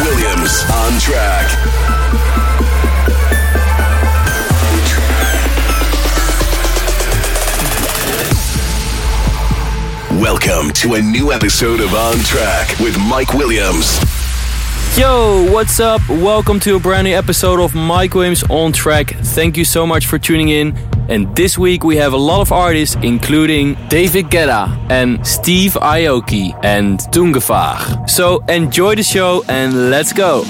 Williams on track. Welcome to a new episode of On Track with Mike Williams. Yo, what's up? Welcome to a brand new episode of Mike Williams on Track. Thank you so much for tuning in. And this week we have a lot of artists, including David Guetta and Steve Aoki and Tungevaag. So enjoy the show and let's go.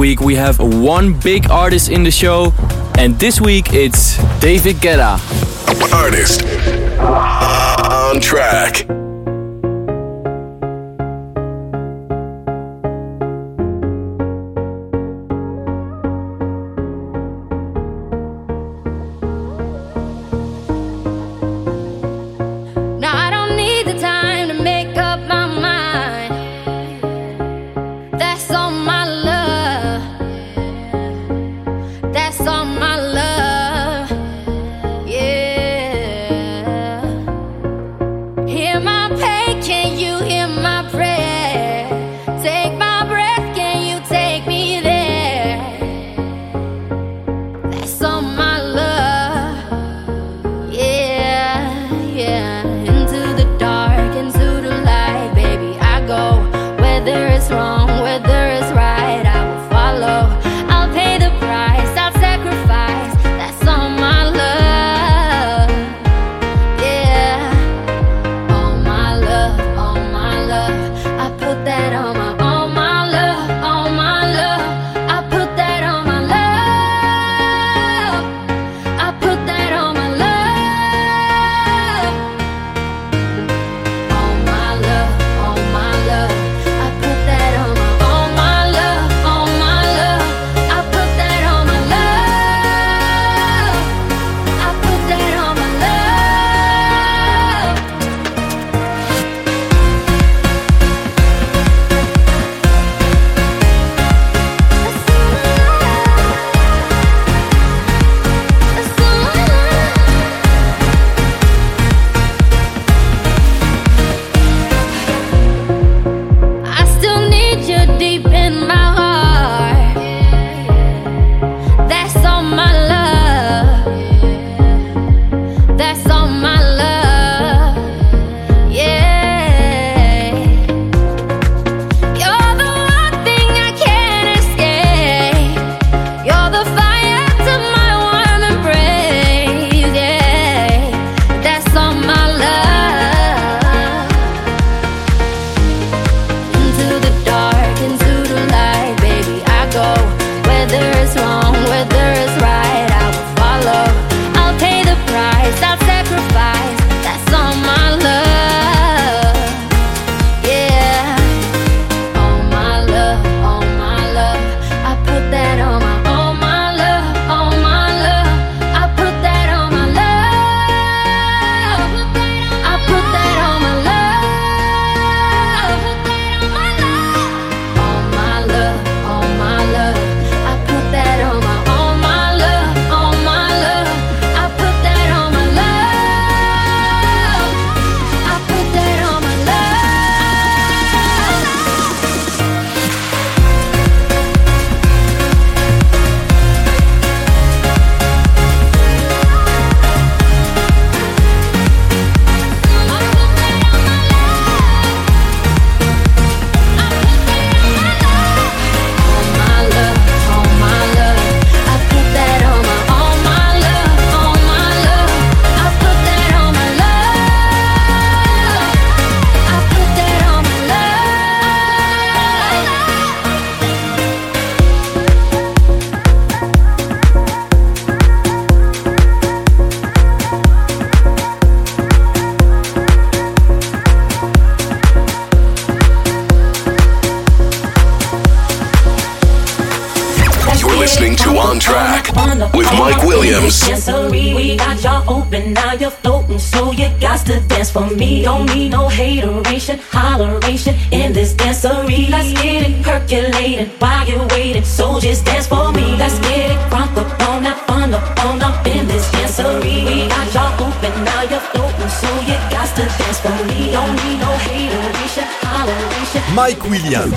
Week, we have one big artist in the show, and this week it's David Guetta. Artist on track.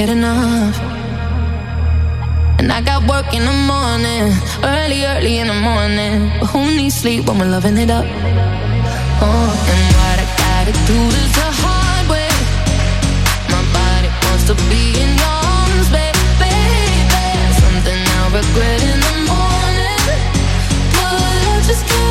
get enough. And I got work in the morning, early, early in the morning. But who needs sleep when we're loving it up? Oh, and what I gotta do is the hard way. My body wants to be in your arms, baby. Something I'll regret in the morning, but I just can't.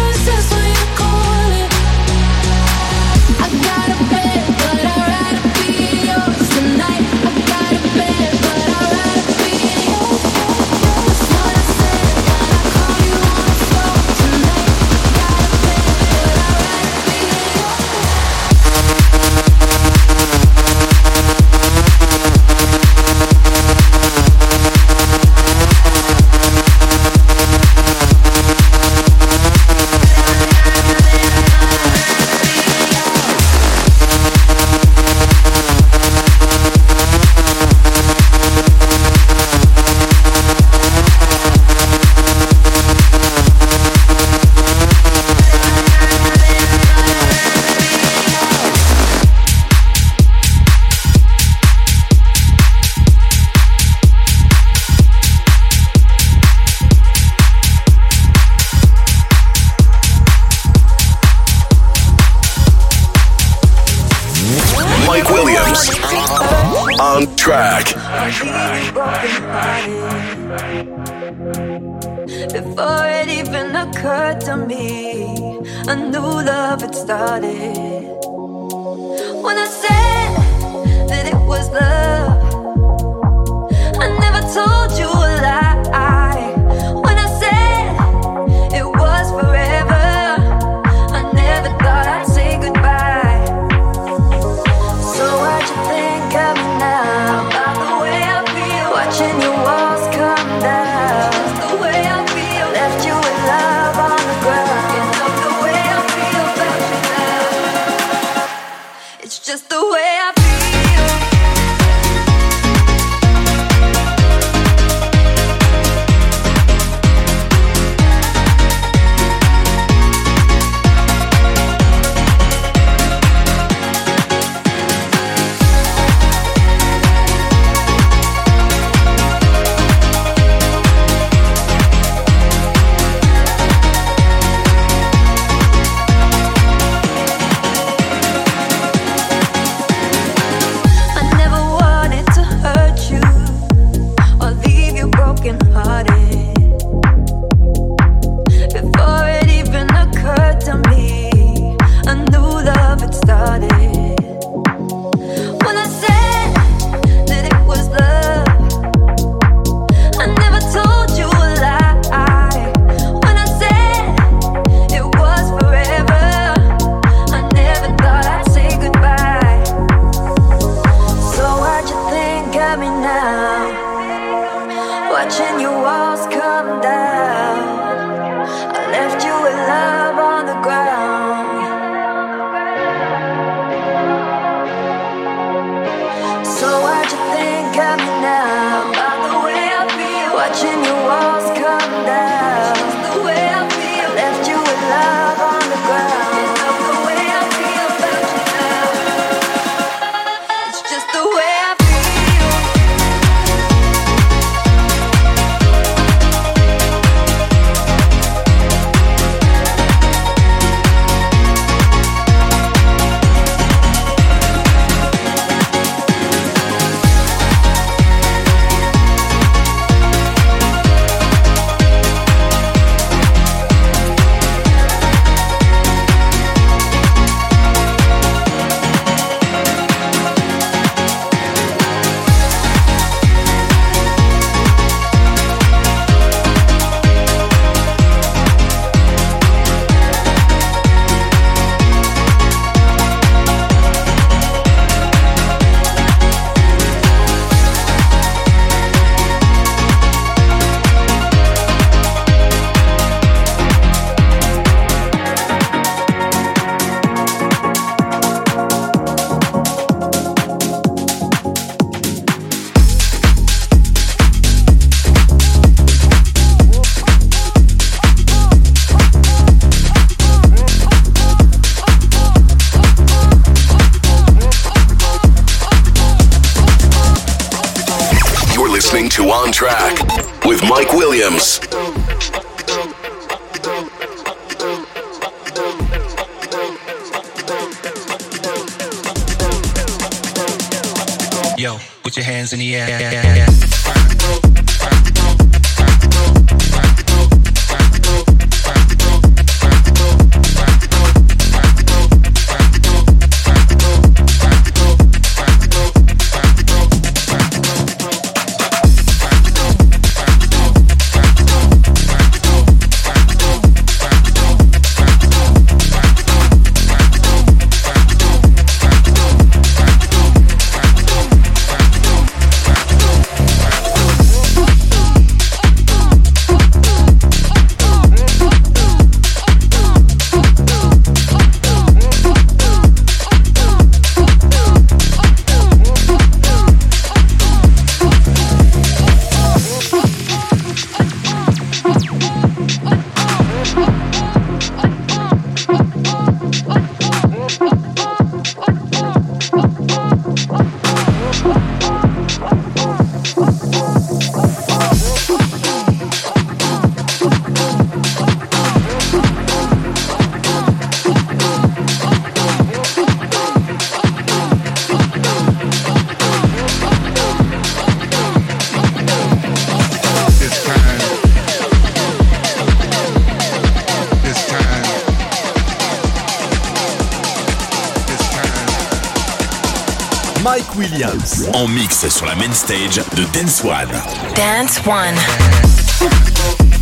En mix sur la main stage de Dance One. Dance One.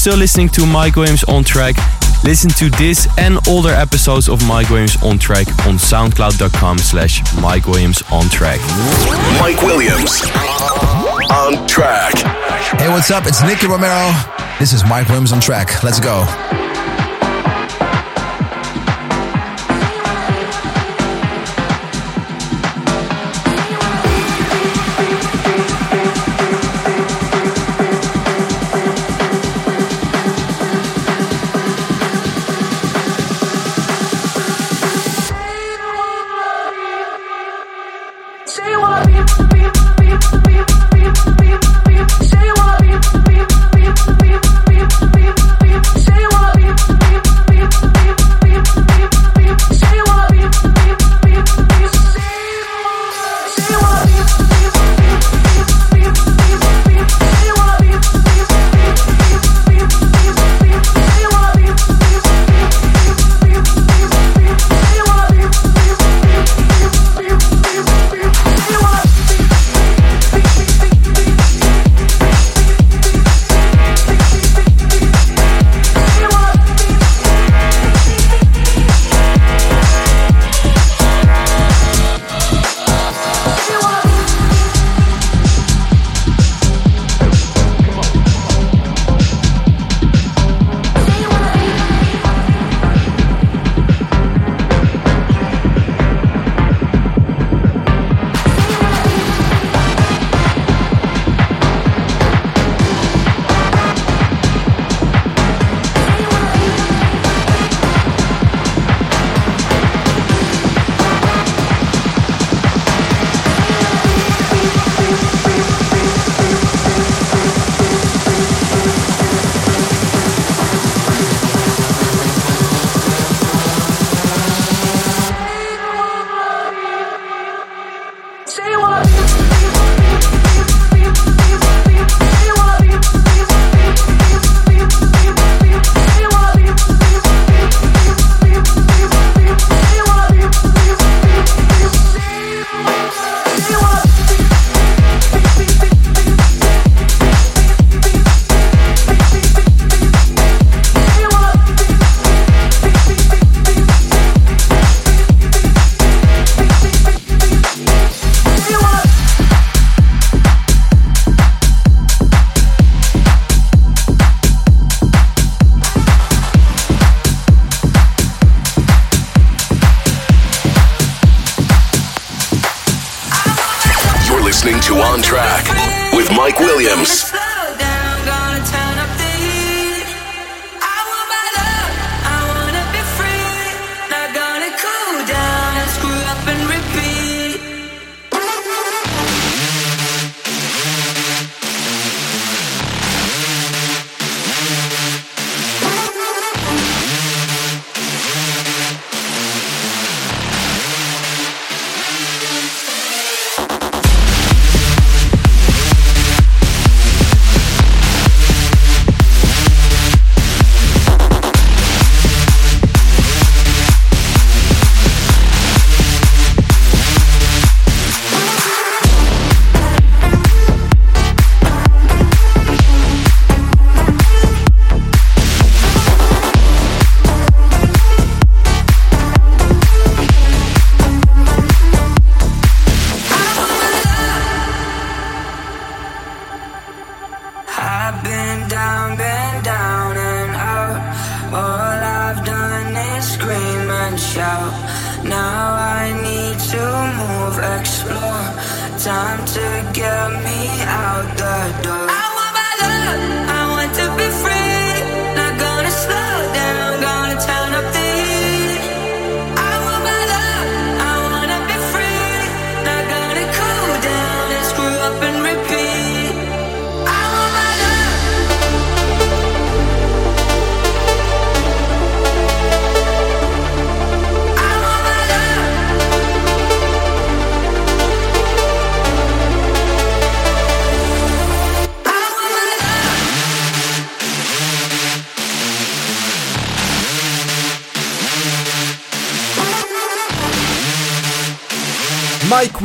Still listening to Mike Williams on track. Listen to this and older episodes of Mike Williams on track on soundcloud.com slash Mike Williams on track. Mike Williams on track. Hey, what's up? It's Nicky Romero. This is Mike Williams on track. Let's go.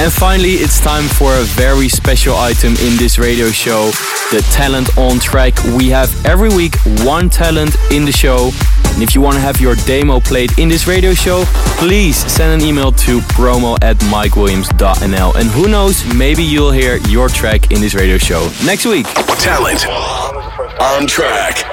And finally, it's time for a very special item in this radio show the talent on track. We have every week one talent in the show. And if you want to have your demo played in this radio show, please send an email to promo at mikewilliams.nl. And who knows, maybe you'll hear your track in this radio show next week. Talent on track.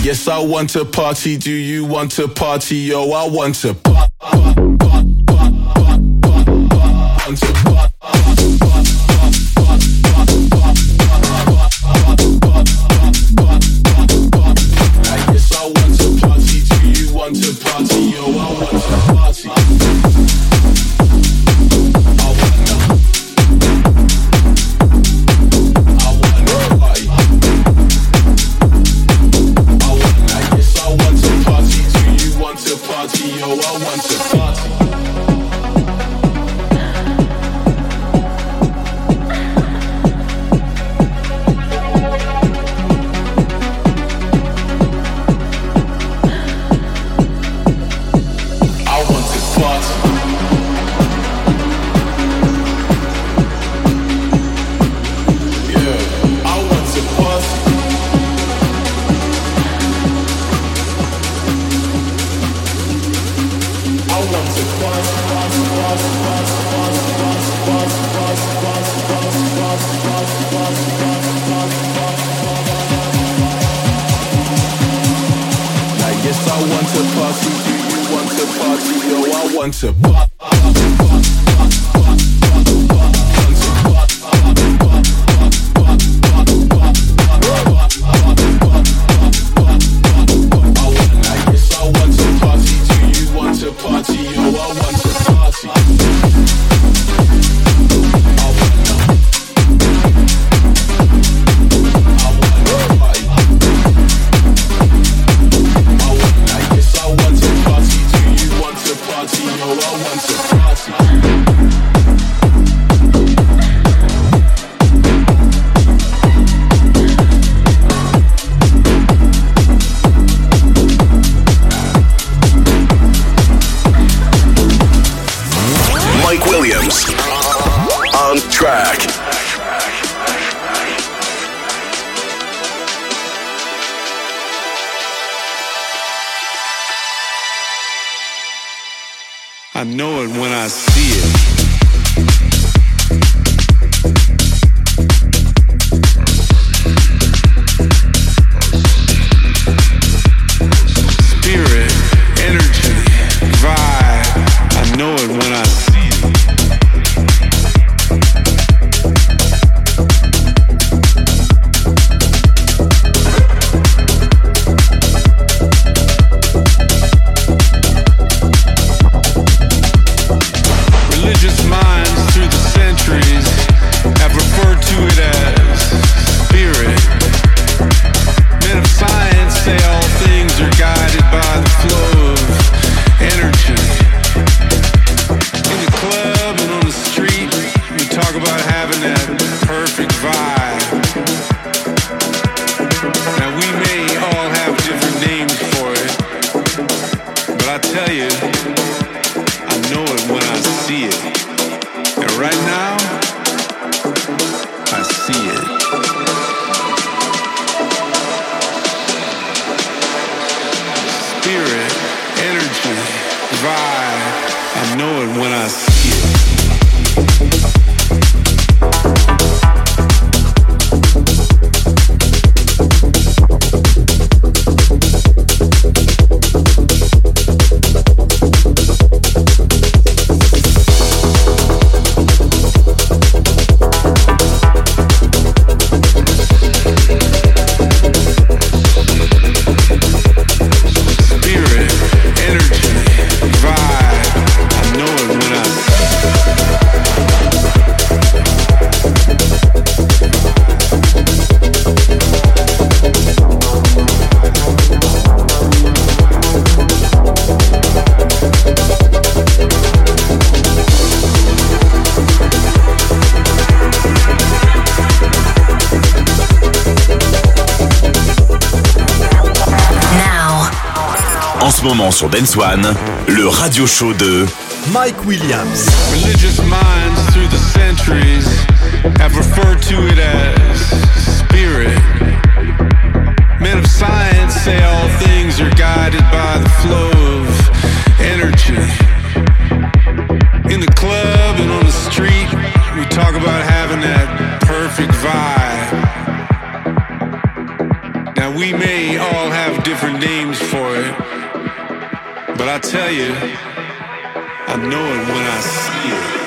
Yes, I want to party. Do you want to party? Yo, I want to. I sur Dance One, le radio show de Mike Williams. Religious minds through the centuries have referred to it as I know it when I see it.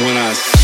when I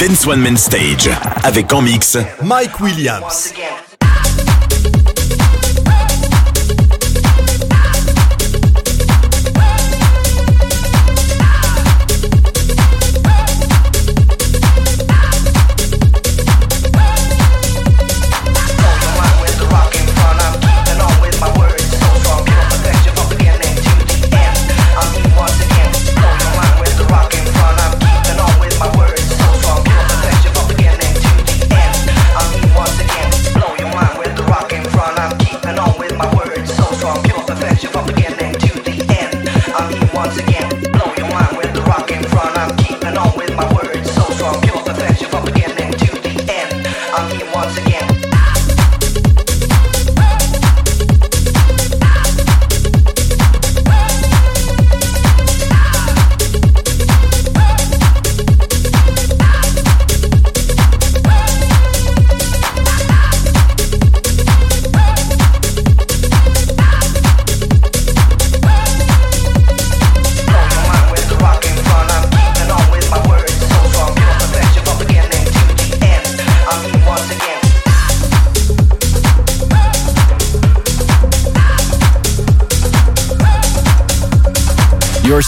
Dance One Main Stage. Avec en mix Mike Williams.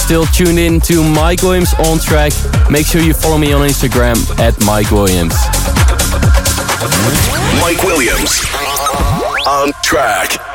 Still tuned in to Mike Williams on track. Make sure you follow me on Instagram at Mike Williams. Mike Williams on track.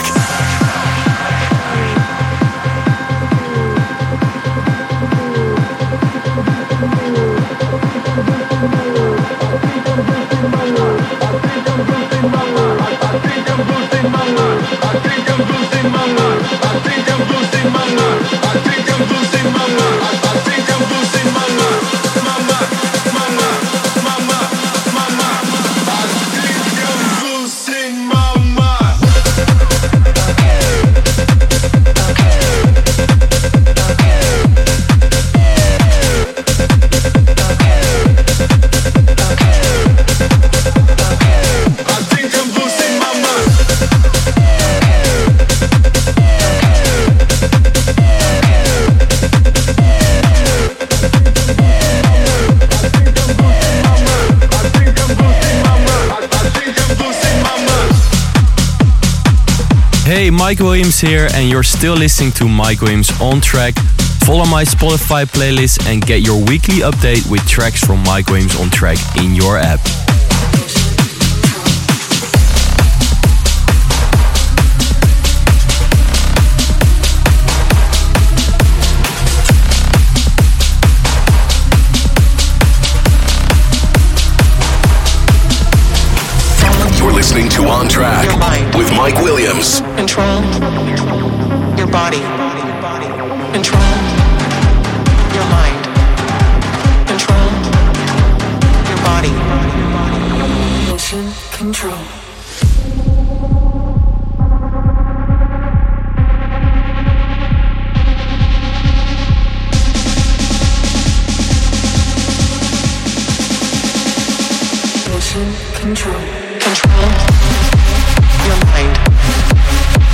back. Mike Williams here, and you're still listening to Mike Williams on track. Follow my Spotify playlist and get your weekly update with tracks from Mike Williams on track in your app. listening to On Track with Mike Williams. Control your body. Control your mind. Control your body. Motion control. control. Control.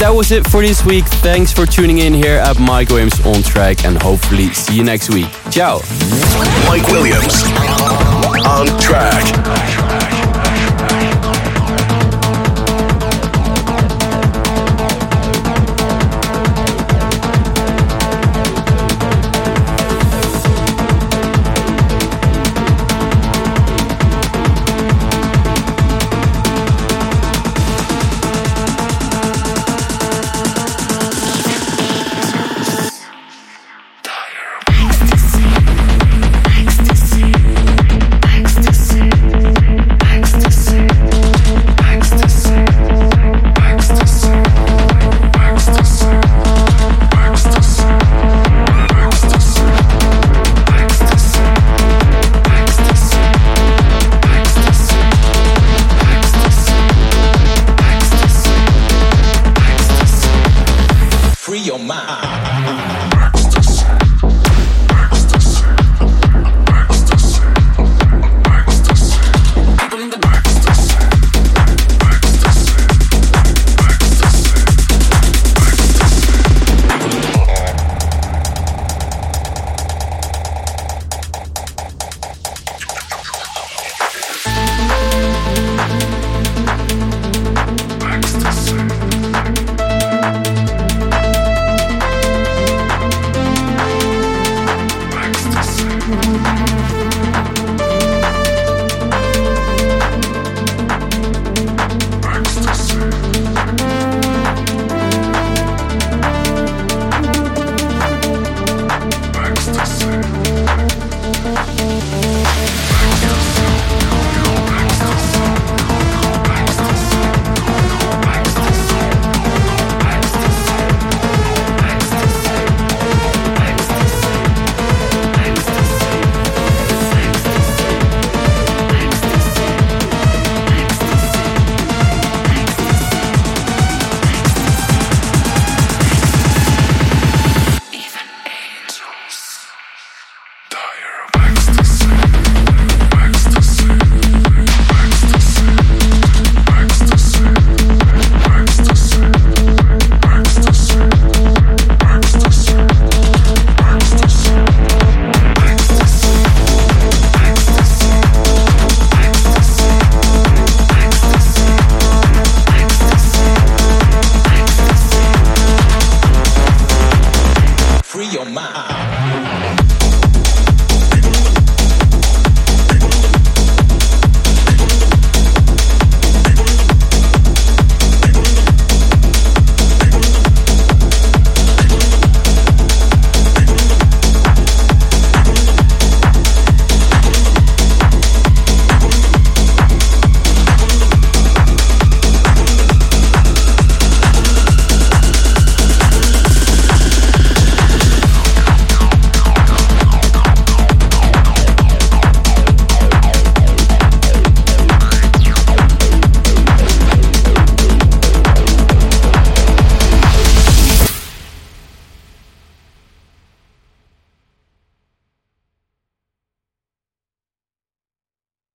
that was it for this week. Thanks for tuning in here at Mike Williams on track and hopefully see you next week. Ciao. Mike Williams on track.